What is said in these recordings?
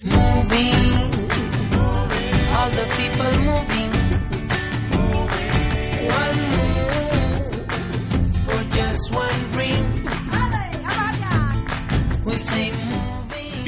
Moving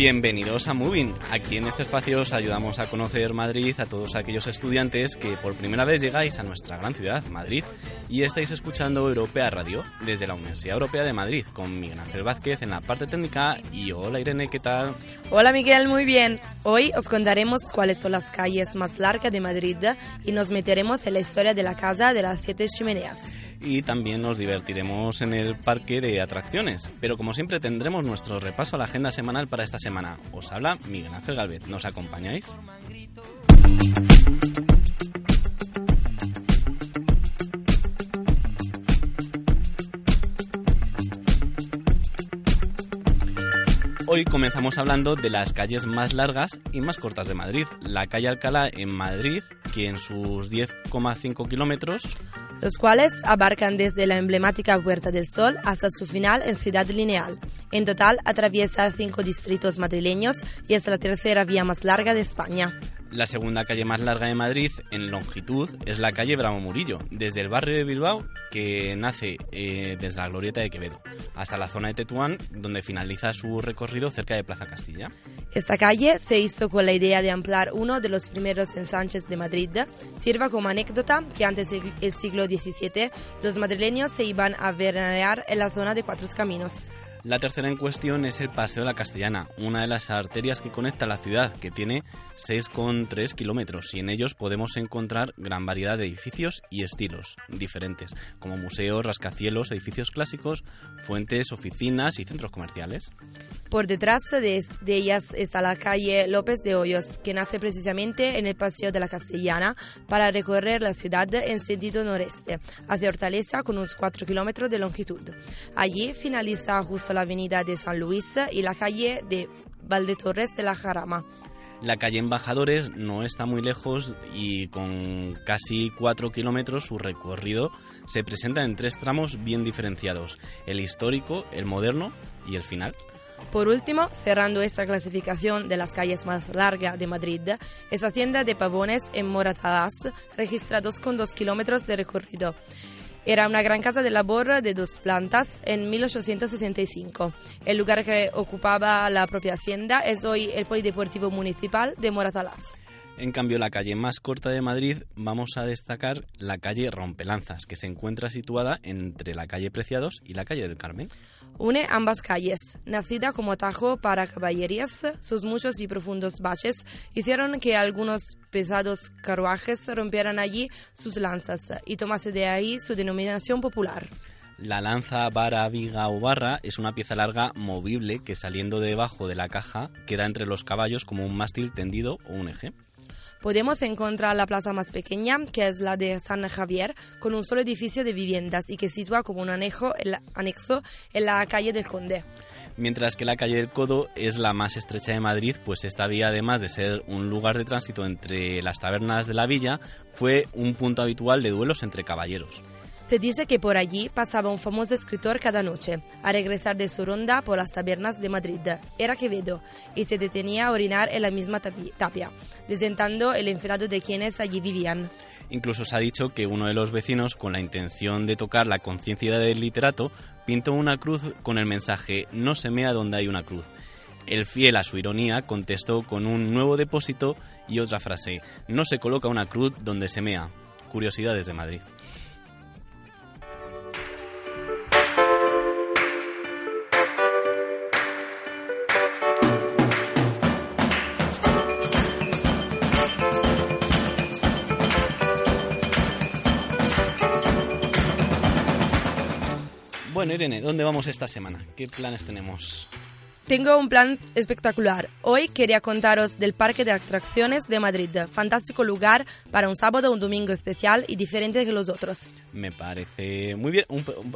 Bienvenidos a Moving. Aquí en este espacio os ayudamos a conocer Madrid a todos aquellos estudiantes que por primera vez llegáis a nuestra gran ciudad, Madrid, y estáis escuchando Europea Radio desde la Universidad Europea de Madrid con Miguel Ángel Vázquez en la parte técnica y hola Irene, ¿qué tal? Hola Miguel, muy bien. Hoy os contaremos cuáles son las calles más largas de Madrid y nos meteremos en la historia de la Casa de las Siete Chimeneas y también nos divertiremos en el parque de atracciones. Pero como siempre tendremos nuestro repaso a la agenda semanal para esta semana. Os habla Miguel Ángel Galvez. ¿Nos acompañáis? Hoy comenzamos hablando de las calles más largas y más cortas de Madrid. La calle Alcalá en Madrid, que en sus 10,5 kilómetros los cuales abarcan desde la emblemática Puerta del Sol hasta su final en Ciudad Lineal. En total atraviesa cinco distritos madrileños y es la tercera vía más larga de España. La segunda calle más larga de Madrid en longitud es la calle Bravo Murillo, desde el barrio de Bilbao, que nace eh, desde la glorieta de Quevedo, hasta la zona de Tetuán, donde finaliza su recorrido cerca de Plaza Castilla. Esta calle se hizo con la idea de ampliar uno de los primeros ensanches de Madrid. Sirva como anécdota que antes del siglo XVII los madrileños se iban a veranear en la zona de Cuatro Caminos. La tercera en cuestión es el Paseo de la Castellana, una de las arterias que conecta la ciudad, que tiene 6,3 kilómetros, y en ellos podemos encontrar gran variedad de edificios y estilos diferentes, como museos, rascacielos, edificios clásicos, fuentes, oficinas y centros comerciales. Por detrás de, ellas está la calle López de Hoyos, que nace precisamente en el Paseo de la Castellana para recorrer la ciudad en sentido noreste, hacia Hortaleza con unos 4 kilómetros de longitud. Allí finaliza justo la avenida de San Luis y la calle de Valdetorres de la Jarama. La calle Embajadores no está muy lejos y con casi 4 kilómetros su recorrido se presenta en tres tramos bien diferenciados, el histórico, el moderno y el final. Por último, cerrando esta clasificación de las calles más largas de Madrid, es Hacienda de Pavones en Moratalaz, registrados con 2 kilómetros de recorrido. Era una gran casa de labor de dos plantas en 1865. El lugar que ocupaba la propia hacienda es hoy el Polideportivo Municipal de Moratalaz. En cambio, la calle más corta de Madrid vamos a destacar la calle Rompelanzas, que se encuentra situada entre la calle Preciados y la calle del Carmen. Une ambas calles. Nacida como atajo para caballerías, sus muchos y profundos baches hicieron que algunos pesados carruajes rompieran allí sus lanzas y tomase de ahí su denominación popular. La lanza, vara, viga o barra es una pieza larga movible que saliendo debajo de la caja queda entre los caballos como un mástil tendido o un eje podemos encontrar la plaza más pequeña, que es la de San Javier, con un solo edificio de viviendas y que sitúa como un anexo, en la calle del Conde. Mientras que la calle del Codo es la más estrecha de Madrid, pues esta vía, además de ser un lugar de tránsito entre las tabernas de la villa, fue un punto habitual de duelos entre caballeros. Se dice que por allí pasaba un famoso escritor cada noche, a regresar de su ronda por las tabernas de Madrid. Era Quevedo, y se detenía a orinar en la misma tapia, desentando el enfado de quienes allí vivían. Incluso se ha dicho que uno de los vecinos, con la intención de tocar la conciencia del literato, pintó una cruz con el mensaje No se mea donde hay una cruz. El fiel a su ironía contestó con un nuevo depósito y otra frase No se coloca una cruz donde se mea. Curiosidades de Madrid. Bueno, Irene, ¿dónde vamos esta semana? ¿Qué planes tenemos? Tengo un plan espectacular. Hoy quería contaros del Parque de Atracciones de Madrid. Fantástico lugar para un sábado o un domingo especial y diferente que los otros. Me parece muy bien,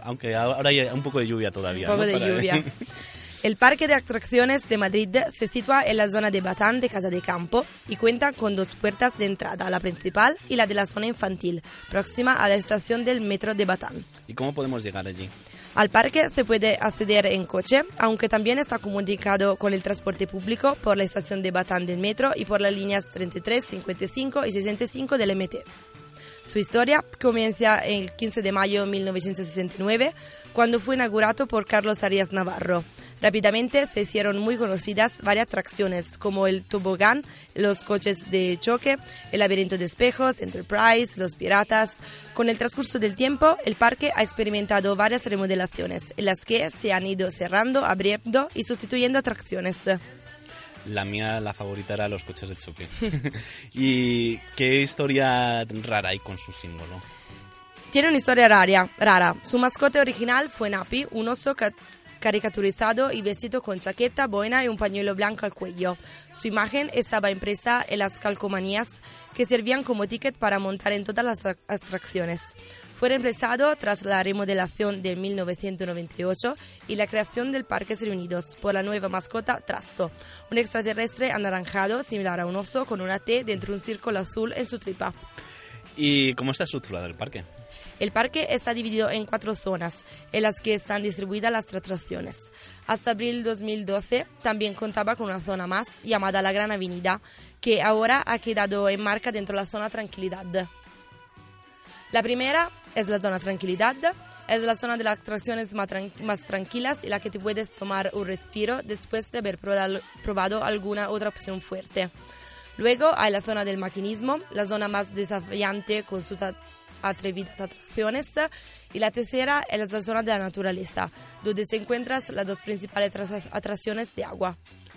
aunque ahora hay un poco de lluvia todavía. Un poco de lluvia. El Parque de Atracciones de Madrid se sitúa en la zona de Batán de Casa de Campo y cuenta con dos puertas de entrada, la principal y la de la zona infantil, próxima a la estación del metro de Batán. ¿Y cómo podemos llegar allí? Al parque se puede acceder en coche, aunque también está comunicado con el transporte público por la estación de Batán del metro y por las líneas 33, 55 y 65 del MT. Su historia comienza el 15 de mayo de 1969, cuando fue inaugurado por Carlos Arias Navarro. Rápidamente se hicieron muy conocidas varias atracciones como el tobogán, los coches de choque, el laberinto de espejos, Enterprise, los piratas. Con el transcurso del tiempo, el parque ha experimentado varias remodelaciones en las que se han ido cerrando, abriendo y sustituyendo atracciones. La mía, la favorita, era los coches de choque. ¿Y qué historia rara hay con su símbolo? Tiene una historia rara, rara. Su mascota original fue Napi, un oso caricaturizado y vestido con chaqueta, boina y un pañuelo blanco al cuello. Su imagen estaba impresa en las calcomanías que servían como ticket para montar en todas las atracciones. Fue reemplazado tras la remodelación de 1998 y la creación del Parques Reunidos por la nueva mascota Trasto, un extraterrestre anaranjado similar a un oso con una T dentro de un círculo azul en su tripa. ¿Y cómo está estructurado el parque? El parque está dividido en cuatro zonas en las que están distribuidas las atracciones. Hasta abril 2012 también contaba con una zona más llamada la Gran Avenida, que ahora ha quedado en marca dentro de la zona Tranquilidad. La primera es la zona Tranquilidad, es la zona de las atracciones más, tranquilas y la que te puedes tomar un respiro después de haber probado alguna otra opción fuerte. Luego hay la zona del maquinismo, la zona más desafiante con sus atrevidas atracciones. Y la tercera es la zona de la naturaleza, donde se encuentran las dos principales atracciones de agua.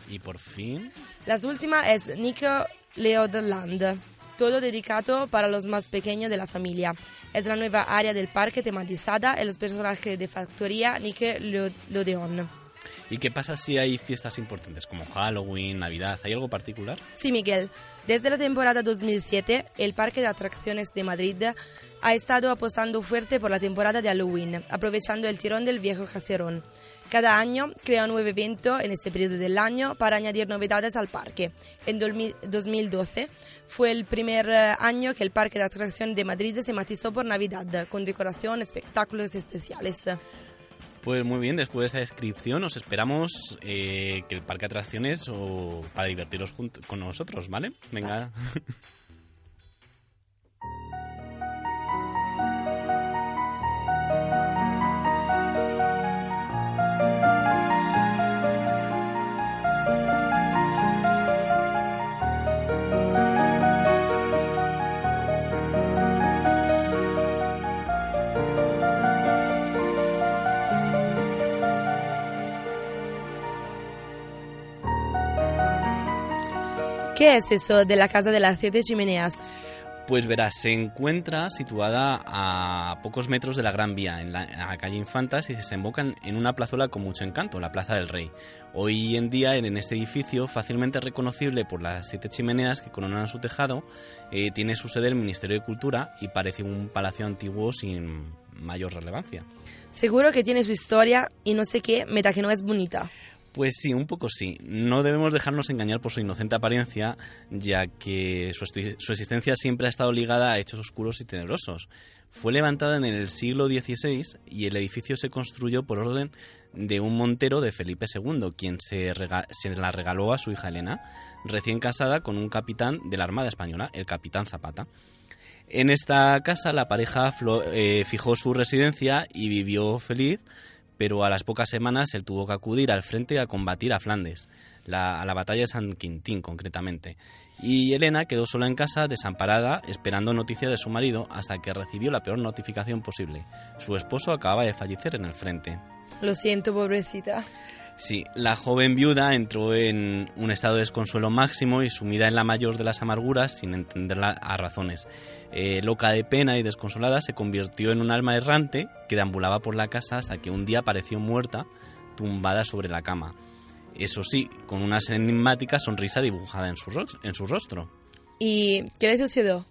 Y por fin. La última es Nico Leodland, todo dedicado para los más pequeños de la familia. Es la nueva área del parque tematizada en los personajes de factoría Nick Lodeon. ¿Y qué pasa si hay fiestas importantes como Halloween, Navidad? ¿Hay algo particular? Sí, Miguel. Desde la temporada 2007, el Parque de Atracciones de Madrid ha estado apostando fuerte por la temporada de Halloween, aprovechando el tirón del viejo caserón. Cada año crea un nuevo evento en este periodo del año para añadir novedades al parque. En 2012 fue el primer eh, año que el Parque de Atracciones de Madrid se matizó por Navidad, con decoración, espectáculos especiales. Pues muy bien, después de esta descripción os esperamos eh, que el parque de atracciones o para divertiros con nosotros, ¿vale? Venga. ¿Qué es eso de la Casa de las Siete Chimeneas? Pues verás, se encuentra situada a pocos metros de la Gran Vía, en la, calle Infantas, y se desemboca en una plazuela con mucho encanto, la Plaza del Rey. Hoy en día, en este edificio, fácilmente reconocible por las siete chimeneas que coronan su tejado, eh, tiene su sede el Ministerio de Cultura y parece un palacio antiguo sin mayor relevancia. Seguro que tiene su historia y no sé qué, meta que no es bonita. Pues sí, un poco sí. No debemos dejarnos engañar por su inocente apariencia, ya que su, existencia siempre ha estado ligada a hechos oscuros y tenebrosos. Fue levantada en el siglo XVI y el edificio se construyó por orden de un montero de Felipe II, quien se, la regaló a su hija Elena, recién casada con un capitán de la Armada Española, el capitán Zapata. En esta casa la pareja eh, fijó su residencia y vivió feliz pero a las pocas semanas él tuvo que acudir al frente a combatir a Flandes, a la batalla de San Quintín concretamente. Y Elena quedó sola en casa, desamparada, esperando noticia de su marido, hasta que recibió la peor notificación posible. Su esposo acababa de fallecer en el frente. Lo siento, pobrecita. Sí, la joven viuda entró en un estado de desconsuelo máximo y sumida en la mayor de las amarguras sin entenderla a razones. Eh, loca de pena y desconsolada, se convirtió en un alma errante que deambulaba por la casa hasta que un día apareció muerta, tumbada sobre la cama. Eso sí, con una enigmática sonrisa dibujada en su, en su rostro. ¿Y qué le sucedió?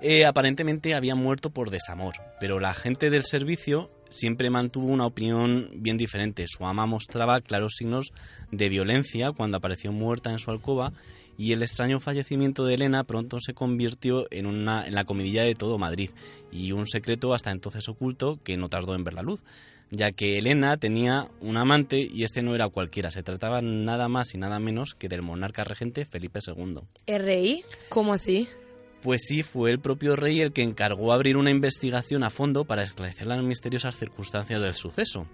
Eh, aparentemente había muerto por desamor, pero la gente del servicio siempre mantuvo una opinión bien diferente. Su ama mostraba claros signos de violencia cuando apareció muerta en su alcoba y el extraño fallecimiento de Elena pronto se convirtió en, una, en la comidilla de todo Madrid y un secreto hasta entonces oculto que no tardó en ver la luz, ya que Elena tenía un amante y este no era cualquiera, se trataba nada más y nada menos que del monarca regente Felipe II. ¿El rey? ¿Cómo así? Pues sí, fue el propio rey el que encargó abrir una investigación a fondo para esclarecer las misteriosas circunstancias del suceso.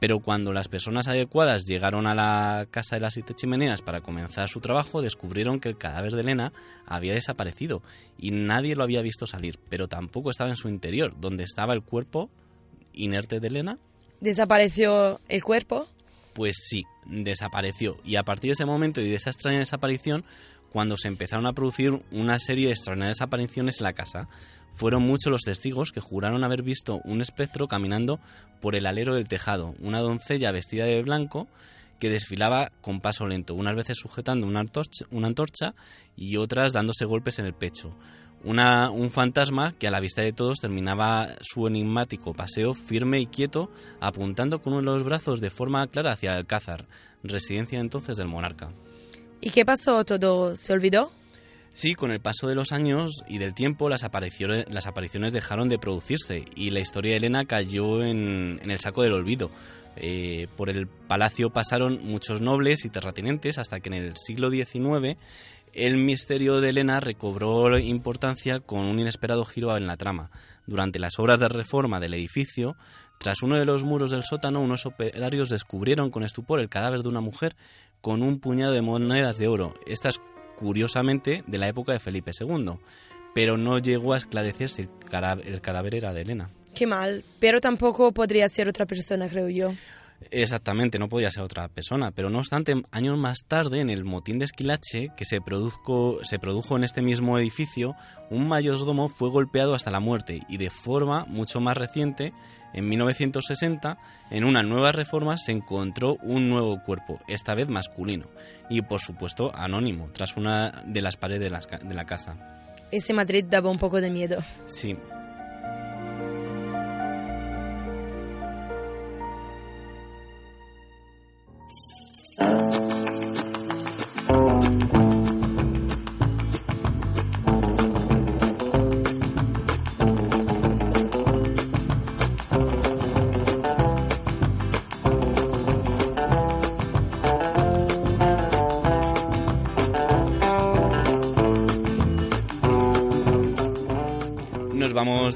Pero cuando las personas adecuadas llegaron a la casa de las siete chimeneas para comenzar su trabajo, descubrieron que el cadáver de Elena había desaparecido y nadie lo había visto salir, pero tampoco estaba en su interior, donde estaba el cuerpo inerte de Elena. ¿Desapareció el cuerpo? Pues sí, desapareció. Y a partir de ese momento y de esa extraña desaparición, cuando se empezaron a producir una serie de extraordinarias apariciones en la casa. Fueron muchos los testigos que juraron haber visto un espectro caminando por el alero del tejado, una doncella vestida de blanco que desfilaba con paso lento, unas veces sujetando una antorcha, y otras dándose golpes en el pecho. Un fantasma que a la vista de todos terminaba su enigmático paseo firme y quieto, apuntando con uno de los brazos de forma clara hacia el Alcázar, residencia entonces del monarca. ¿Y qué pasó? ¿Todo se olvidó? Sí, con el paso de los años y del tiempo las apariciones, las apariciones dejaron de producirse y la historia de Elena cayó en, el saco del olvido. Eh, por el palacio pasaron muchos nobles y terratenientes hasta que en el siglo XIX el misterio de Elena recobró importancia con un inesperado giro en la trama. Durante las obras de reforma del edificio, tras uno de los muros del sótano, unos operarios descubrieron con estupor el cadáver de una mujer con un puñado de monedas de oro. Estas, curiosamente, de la época de Felipe II, pero no llegó a esclarecer si el cadáver, era de Elena. Qué mal, pero tampoco podría ser otra persona, creo yo. Exactamente, no podía ser otra persona, pero no obstante, años más tarde, en el motín de Esquilache, que se, se produjo en este mismo edificio, un mayordomo fue golpeado hasta la muerte y de forma mucho más reciente, en 1960, en una nueva reforma se encontró un nuevo cuerpo, esta vez masculino, y por supuesto anónimo, tras una de las paredes de la, casa. Ese Madrid daba un poco de miedo. Sí,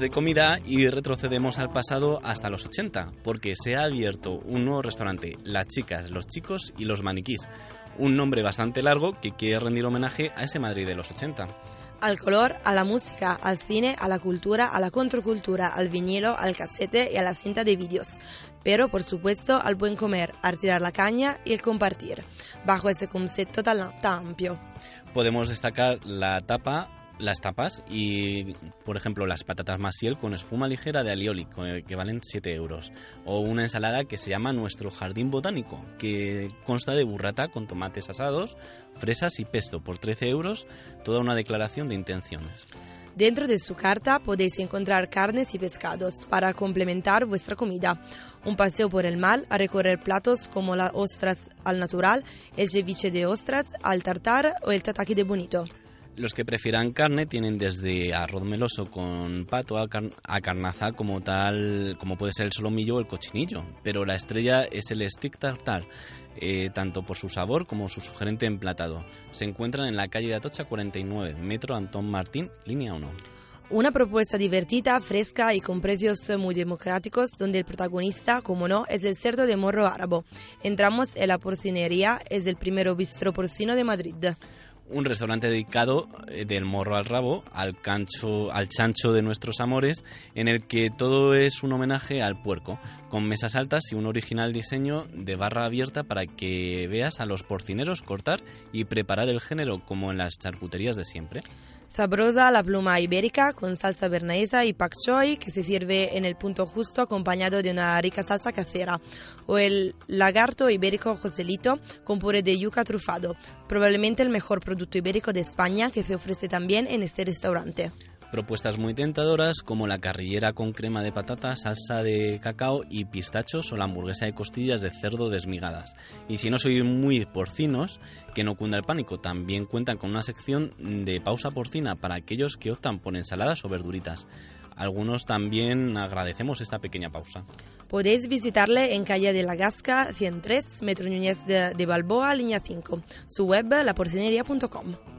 de comida y retrocedemos al pasado hasta los 80, porque se ha abierto un nuevo restaurante, Las Chicas, los Chicos y los Maniquís. Un nombre bastante largo que quiere rendir homenaje a ese Madrid de los 80 al color, a la música, al cine, a la cultura, a la contracultura, al vinilo, al casete y a la cinta de vídeos. Pero, por supuesto, al buen comer, al tirar la caña y el compartir, bajo ese concepto tan, tan amplio. Podemos destacar la tapa las tapas y, por ejemplo, las patatas masiel con espuma ligera de alioli, que valen 7 euros. O una ensalada que se llama Nuestro Jardín Botánico, que consta de burrata con tomates asados, fresas y pesto por 13 euros, toda una declaración de intenciones. Dentro de su carta podéis encontrar carnes y pescados para complementar vuestra comida. Un paseo por el mar a recorrer platos como las ostras al natural, el ceviche de ostras al tartar o el tataki de bonito. Los que prefieran carne tienen desde arroz meloso con pato a, carnaza como tal, como puede ser el solomillo o el cochinillo. Pero la estrella es el stick tartar, eh, tanto por su sabor como su sugerente emplatado. Se encuentran en la calle de Atocha 49, Metro Antón Martín, línea 1. Una propuesta divertida, fresca y con precios muy democráticos, donde el protagonista, como no, es el cerdo de morro árabe. Entramos en la porcinería, es el primer bistro porcino de Madrid un restaurante dedicado eh, del morro al rabo, al cancho, al chancho de nuestros amores, en el que todo es un homenaje al puerco, con mesas altas y un original diseño de barra abierta para que veas a los porcineros cortar y preparar el género como en las charcuterías de siempre. Sabrosa la pluma ibérica con salsa bernaisa y pak choi que se sirve en el punto justo acompañado de una rica salsa casera. O el lagarto ibérico Joselito con puré de yuca trufado. Probablemente el mejor producto ibérico de España que se ofrece también en este restaurante. Propuestas muy tentadoras como la carrillera con crema de patata, salsa de cacao y pistachos o la hamburguesa de costillas de cerdo desmigadas. Y si no sois muy porcinos, que no cunda el pánico, también cuentan con una sección de pausa porcina para aquellos que optan por ensaladas o verduritas. Algunos también agradecemos esta pequeña pausa. Podéis visitarle en calle de la Gasca 103, Metro Núñez de, de Balboa, línea 5. Su web, laporcinería.com.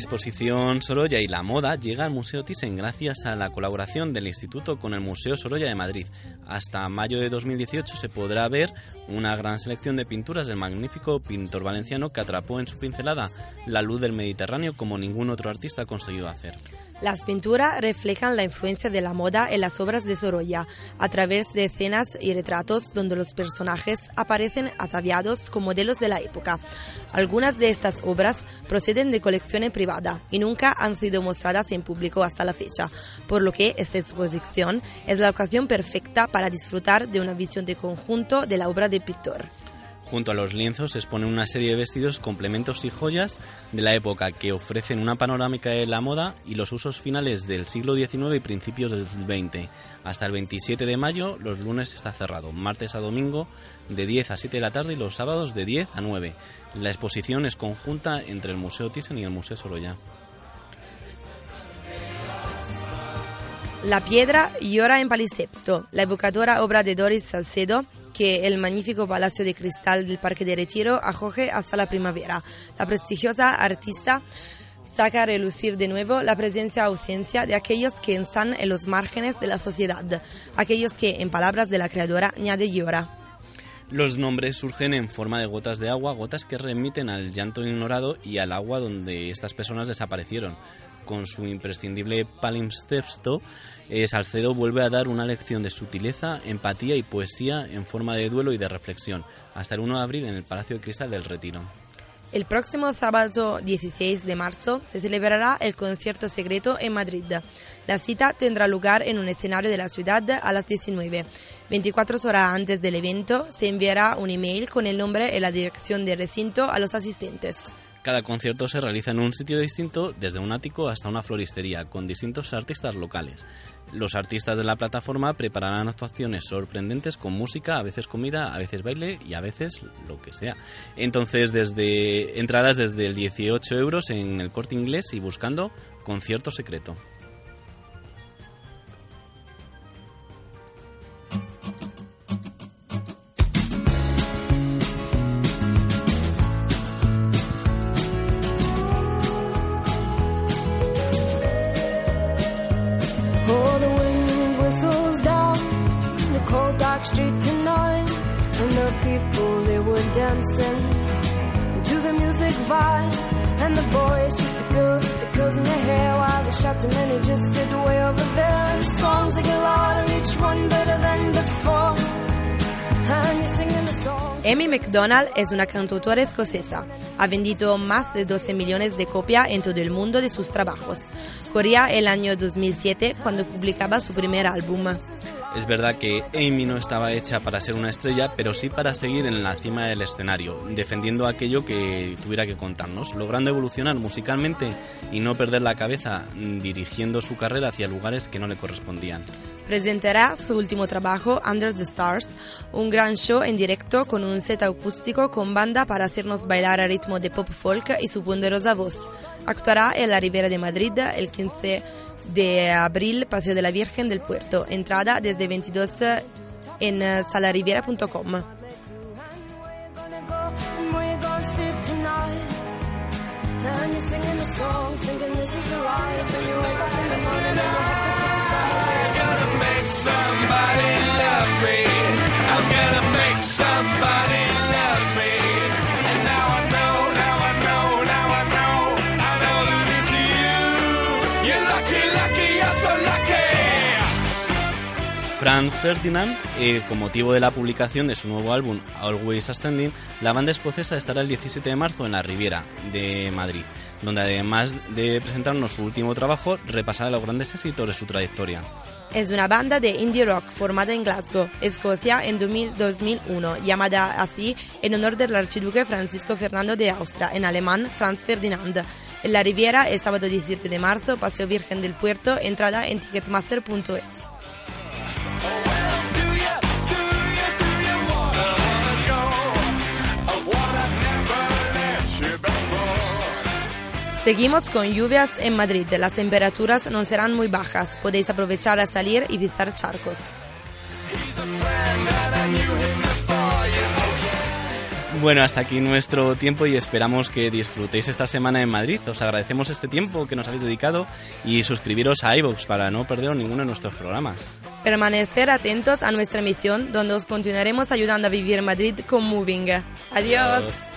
exposición Sorolla y la moda llega al Museo Thyssen gracias a la colaboración del Instituto con el Museo Sorolla de Madrid. Hasta mayo de 2018 se podrá ver una gran selección de pinturas del magnífico pintor valenciano que atrapó en su pincelada la luz del Mediterráneo como ningún otro artista ha conseguido hacer. Las pinturas reflejan la influencia de la moda en las obras de Sorolla, a través de escenas y retratos donde los personajes aparecen ataviados con modelos de la época. Algunas de estas obras proceden de colecciones privadas y nunca han sido mostradas en público hasta la fecha, por lo que esta exposición es la ocasión perfecta para disfrutar de una visión de conjunto de la obra del pintor. Junto a los lienzos se exponen una serie de vestidos, complementos y joyas de la época que ofrecen una panorámica de la moda y los usos finales del siglo XIX y principios del XX. Hasta el 27 de mayo, los lunes está cerrado, martes a domingo de 10 a 7 de la tarde y los sábados de 10 a 9. La exposición es conjunta entre el Museo Thyssen y el Museo Sorolla. La piedra llora en la evocadora obra de Doris Salcedo, que el magnífico Palacio de Cristal del Parque de Retiro acoge hasta la primavera. La prestigiosa artista saca a relucir de nuevo la presencia ausencia de aquellos que están en los márgenes de la sociedad, aquellos que, en palabras de la creadora, añade llora. Los nombres surgen en forma de gotas de agua, gotas que remiten al llanto ignorado y al agua donde estas personas desaparecieron. Con su imprescindible palimpsesto, eh, Salcedo vuelve a dar una lección de sutileza, empatía y poesía en forma de duelo y de reflexión, hasta el 1 de abril en el Palacio de Cristal del Retiro. El próximo sábado 16 de marzo se celebrará el concierto secreto en Madrid. La cita tendrá lugar en un escenario de la ciudad a las 19. 24 horas antes del evento se enviará un email con el nombre y la dirección del recinto a los asistentes. Cada concierto se realiza en un sitio distinto, desde un ático hasta una floristería, con distintos artistas locales. Los artistas de la plataforma prepararán actuaciones sorprendentes con música, a veces comida, a veces baile y a veces lo que sea. Entonces, desde entradas desde el 18 euros en el corte inglés y buscando concierto secreto. Dancing to than. Amy McDonald es una cantautora escocesa. Ha vendido más de 12 millones de copias en todo el mundo de sus trabajos. Corría el año 2007 cuando publicaba su primer álbum. Es verdad que Amy no estaba hecha para ser una estrella, pero sí para seguir en la cima del escenario, defendiendo aquello que tuviera que contarnos, logrando evolucionar musicalmente y no perder la cabeza mm, dirigiendo su carrera hacia lugares que no le correspondían. Presentará su último trabajo, Under the Stars, un gran show en directo con un set acústico con banda para hacernos bailar a ritmo de pop folk y su ponderosa voz. Actuará en la Ribera de Madrid el 15 de abril, Paseo de la Virgen del Puerto. Entrada desde 22 en eh, salariviera.com. Where you gonna go and where you Franz Ferdinand, eh, con motivo de la publicación de su nuevo álbum Always Ascending, la banda escocesa estará el 17 de marzo en la Riviera de Madrid, donde además de presentarnos su último trabajo, repasará los grandes éxitos de su trayectoria. Es una banda de indie rock formada en Glasgow, Escocia, en 2000 2001, llamada así en honor del archiduque Francisco Fernando de Austria, en alemán Franz Ferdinand. En la Riviera, el sábado 17 de marzo, Paseo Virgen del Puerto, entrada en ticketmaster.es. Seguimos con lluvias en Madrid. Las temperaturas no serán muy bajas. Podéis aprovechar a salir y visitar charcos. Bueno, hasta aquí nuestro tiempo y esperamos que disfrutéis esta semana en Madrid. Os agradecemos este tiempo que nos habéis dedicado y suscribiros a iVoox para no perderos ninguno de nuestros programas. Permanecer atentos a nuestra emisión, donde os continuaremos ayudando a vivir Madrid con Moving. Adiós. so